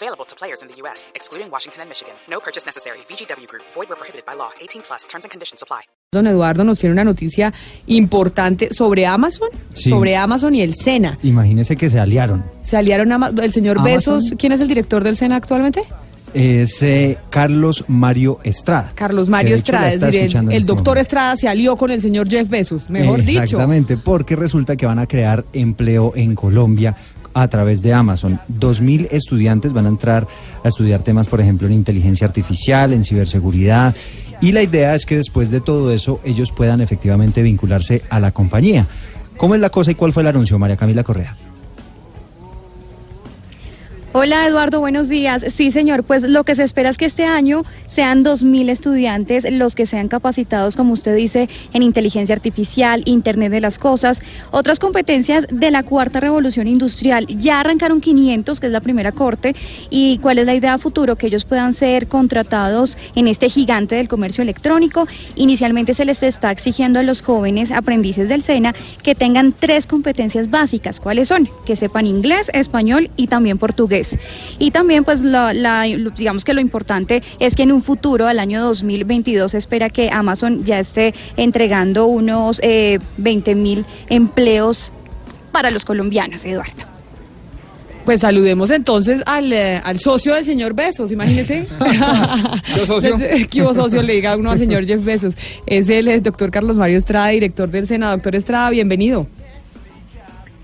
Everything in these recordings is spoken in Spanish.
Available to players in the U.S., excluding Washington and Michigan. No purchase necessary. VGW Group. Void where prohibited by law. 18 plus. Terms and conditions apply. Don Eduardo nos tiene una noticia importante sobre Amazon, Sí. sobre Amazon y el SENA. Imagínese que se aliaron. Se aliaron Ama- el señor Amazon. Besos. ¿Quién es el director del SENA actualmente? Es eh, Carlos Mario Estrada. Carlos Mario Estrada. Es decir, el, el este doctor momento. Estrada se alió con el señor Jeff Bezos, mejor dicho. Exactamente, porque resulta que van a crear empleo en Colombia a través de Amazon. Dos mil estudiantes van a entrar a estudiar temas, por ejemplo, en inteligencia artificial, en ciberseguridad. Y la idea es que después de todo eso ellos puedan efectivamente vincularse a la compañía. ¿Cómo es la cosa y cuál fue el anuncio, María Camila Correa? Hola Eduardo, buenos días. Sí, señor, pues lo que se espera es que este año sean 2.000 estudiantes los que sean capacitados, como usted dice, en inteligencia artificial, Internet de las Cosas, otras competencias de la cuarta revolución industrial. Ya arrancaron 500, que es la primera corte, y cuál es la idea futuro, que ellos puedan ser contratados en este gigante del comercio electrónico. Inicialmente se les está exigiendo a los jóvenes aprendices del SENA que tengan tres competencias básicas. ¿Cuáles son? Que sepan inglés, español y también portugués. Y también, pues, la, la- digamos que lo importante es que en un futuro, al año 2022, se espera que Amazon ya esté entregando unos eh, 20 mil empleos para los colombianos, Eduardo. Pues saludemos entonces al, eh, al socio del señor Besos, imagínese. ¿Qué socio? ¿Qué hubo, socio? Le diga uno al señor Jeff Besos. Es el eh, doctor Carlos Mario Estrada, director del SENA. Doctor Estrada, bienvenido.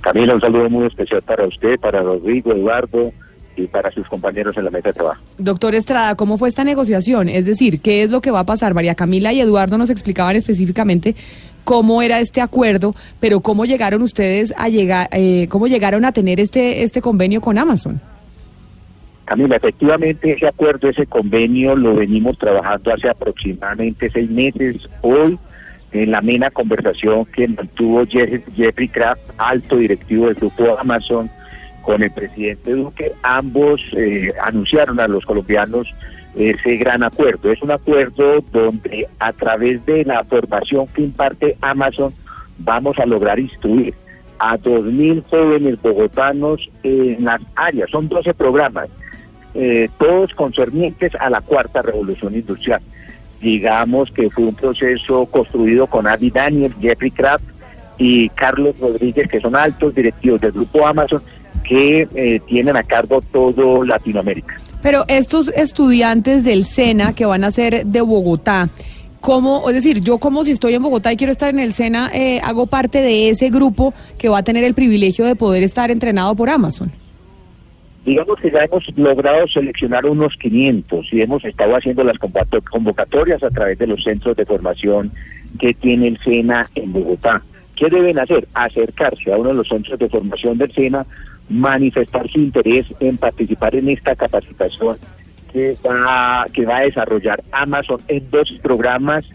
Camila, un saludo muy especial para usted, para Rodrigo, Eduardo y para sus compañeros en la mesa de trabajo. Doctor Estrada, ¿cómo fue esta negociación? Es decir, ¿qué es lo que va a pasar? María Camila y Eduardo nos explicaban específicamente cómo era este acuerdo, pero cómo llegaron ustedes a llegar, eh, cómo llegaron a tener este este convenio con Amazon. Camila, efectivamente ese acuerdo, ese convenio lo venimos trabajando hace aproximadamente seis meses. Hoy, en la amena conversación que mantuvo Jeff- Jeffrey Kraft, alto directivo del grupo Amazon, con el presidente Duque, ambos eh, anunciaron a los colombianos ese gran acuerdo. Es un acuerdo donde a través de la formación que imparte Amazon vamos a lograr instruir a 2.000 jóvenes bogotanos en las áreas. Son 12 programas, eh, todos concernientes a la cuarta revolución industrial. Digamos que fue un proceso construido con Adi Daniel, Jeffrey Kraft y Carlos Rodríguez, que son altos directivos del grupo Amazon, que eh, tienen a cargo todo Latinoamérica. Pero estos estudiantes del SENA que van a ser de Bogotá, ¿cómo, es decir, yo como si estoy en Bogotá y quiero estar en el SENA, eh, hago parte de ese grupo que va a tener el privilegio de poder estar entrenado por Amazon? Digamos que ya hemos logrado seleccionar unos 500 y hemos estado haciendo las convocatorias a través de los centros de formación que tiene el SENA en Bogotá. ¿Qué deben hacer? Acercarse a uno de los centros de formación del SENA, manifestar su interés en participar en esta capacitación que va, que va a desarrollar Amazon en dos programas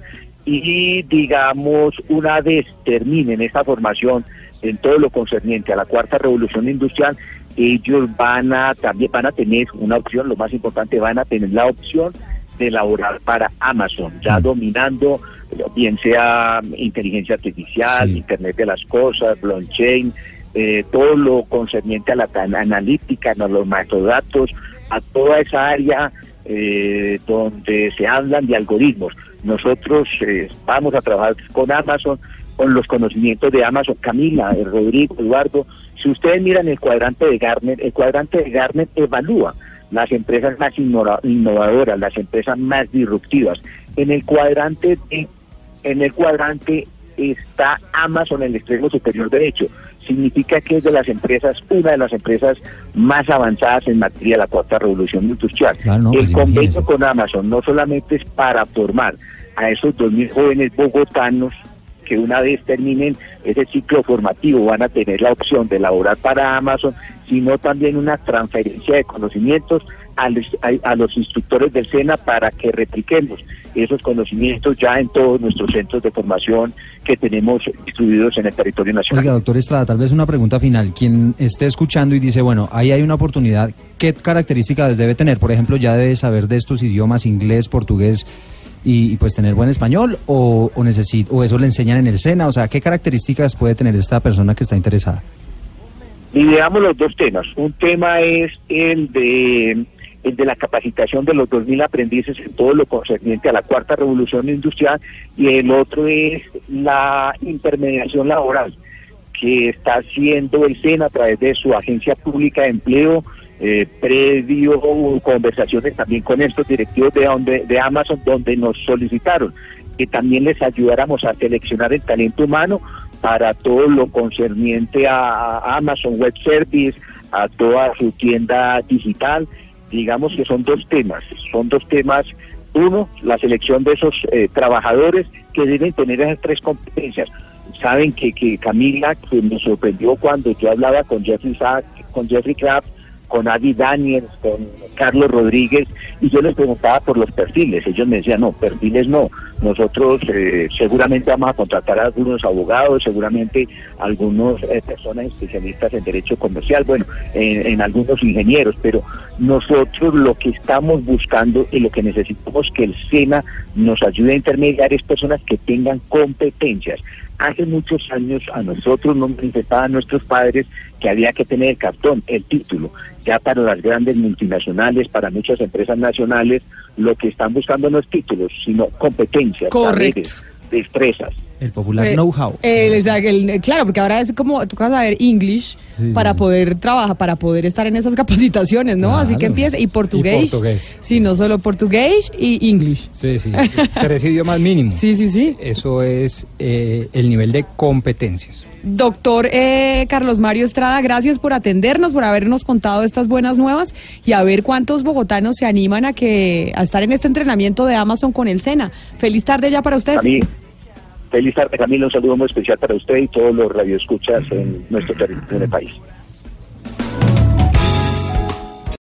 y digamos una vez terminen esta formación en todo lo concerniente a la cuarta revolución industrial, ellos van a también van a tener una opción, lo más importante, van a tener la opción de laborar para Amazon, ya dominando bien sea inteligencia artificial, Sí. Internet de las cosas, blockchain, eh, todo lo concerniente a la analítica, a los macrodatos, a toda esa área eh, donde se hablan de algoritmos. Nosotros eh, vamos a trabajar con Amazon, con los conocimientos de Amazon. Camila, eh, Rodrigo, Eduardo, si ustedes miran el cuadrante de Gartner, el cuadrante de Gartner evalúa las empresas más innova- innovadoras, las empresas más disruptivas. En el cuadrante en el cuadrante está Amazon en el extremo superior derecho. Significa que es de las empresas, una de las empresas más avanzadas en materia de la cuarta revolución industrial. Claro, no, el pues convenio imagínese. con Amazon no solamente es para formar a esos 2.000 jóvenes bogotanos que una vez terminen ese ciclo formativo van a tener la opción de laborar para Amazon, sino también una transferencia de conocimientos a, los- a- a los instructores del SENA para que repliquemos esos conocimientos ya en todos nuestros centros de formación que tenemos distribuidos en el territorio nacional. Oiga, doctor Estrada, tal vez una pregunta final. Quien esté escuchando y dice, bueno, ahí hay una oportunidad, ¿qué características debe tener? Por ejemplo, ya debe saber de estos idiomas, inglés, portugués, y, y, pues tener buen español, o, o, necesit- o eso le enseñan en el SENA, o sea, ¿qué características puede tener esta persona que está interesada? Dividamos los dos temas. Un tema es el de el de la capacitación de los 2.000 aprendices en todo lo concerniente a la cuarta revolución industrial y el otro es la intermediación laboral que está haciendo el SENA a través de su agencia pública de empleo, eh, previo conversaciones también con estos directivos de, donde, de Amazon, donde nos solicitaron que también les ayudáramos a seleccionar el talento humano para todo lo concerniente a Amazon Web Service, a toda su tienda digital. Digamos que son dos temas, son dos temas. Uno, la selección de esos eh, trabajadores que deben tener esas tres competencias. Saben que, que Camila, que me sorprendió cuando yo hablaba con Jeffrey Sack, con Jeffrey Kraft, con Adi Daniels, con Carlos Rodríguez, y yo les preguntaba por los perfiles. Ellos me decían, no, perfiles no. Nosotros eh, seguramente vamos a contratar a algunos abogados, seguramente algunos eh, personas especialistas en derecho comercial, bueno, en, en, algunos ingenieros, pero nosotros lo que estamos buscando y lo que necesitamos que el SENA nos ayude a intermediar es personas que tengan competencias. Hace muchos años a nosotros nos manifestaban nuestros padres que había que tener el cartón, el título. Ya para las grandes multinacionales, para muchas empresas nacionales, lo que están buscando no es títulos, sino competencias, Correcto. destrezas. El popular Eh, know-how. eh, o sea, el- claro, porque ahora es como, tú vas a ver English Sí, para sí, sí. poder trabajar, para poder estar en esas capacitaciones, ¿no? Así que empieza, y portugués. Y portugués. Sí, no solo portugués y English. Sí, sí. Tres idiomas mínimo. Sí, sí, sí. Eso es eh, el nivel de competencias. Doctor eh, Carlos Mario Estrada, gracias por atendernos, por habernos contado estas buenas nuevas y a ver cuántos bogotanos se animan a que a estar en este entrenamiento de Amazon con el SENA. Feliz tarde ya para usted. A mí, feliz tarde Camila, un saludo muy especial para usted y todos los radioescuchas en nuestro territorio en país.